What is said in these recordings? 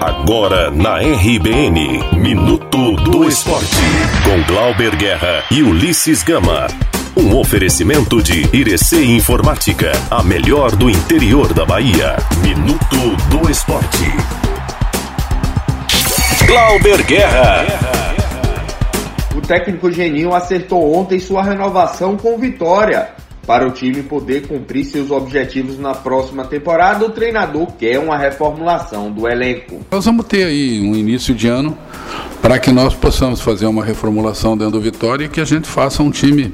Agora na RBN, Minuto do Esporte, com Glauber Guerra e Ulisses Gama. Um oferecimento de Irecê Informática, a melhor do interior da Bahia. Minuto do Esporte. Glauber Guerra. O técnico Geninho acertou ontem sua renovação com vitória. Para o time poder cumprir seus objetivos na próxima temporada, o treinador quer uma reformulação do elenco. Nós vamos ter aí um início de ano para que nós possamos fazer uma reformulação dentro do Vitória e que a gente faça um time,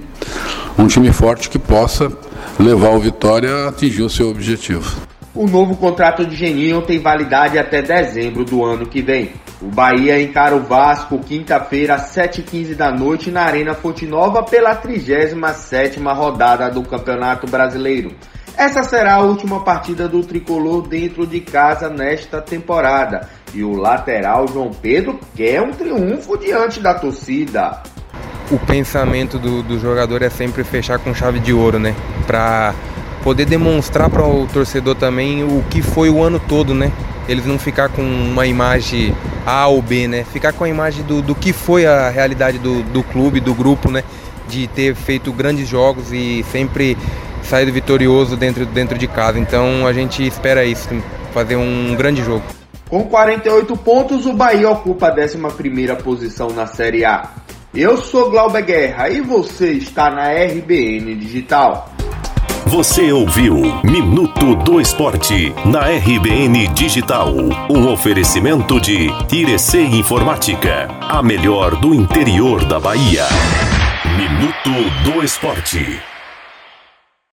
um time forte que possa levar o Vitória a atingir o seu objetivo. O novo contrato de Geninho tem validade até dezembro do ano que vem. O Bahia encara o Vasco quinta-feira às 7h15 da noite na Arena Fonte Nova pela 37ª rodada do Campeonato Brasileiro. Essa será a última partida do tricolor dentro de casa nesta temporada. E o lateral João Pedro quer um triunfo diante da torcida. O pensamento do, do jogador é sempre fechar com chave de ouro, né? Pra poder demonstrar para o torcedor também o que foi o ano todo, né? Eles não ficar com uma imagem A ou B, né? Ficar com a imagem do, do que foi a realidade do, do clube, do grupo, né? De ter feito grandes jogos e sempre saído vitorioso dentro, dentro de casa. Então a gente espera isso, fazer um grande jogo. Com 48 pontos, o Bahia ocupa a 11 posição na Série A. Eu sou Glauber Guerra e você está na RBN Digital. Você ouviu Minuto do Esporte na RBN Digital. Um oferecimento de Irecê Informática, a melhor do interior da Bahia. Minuto do Esporte.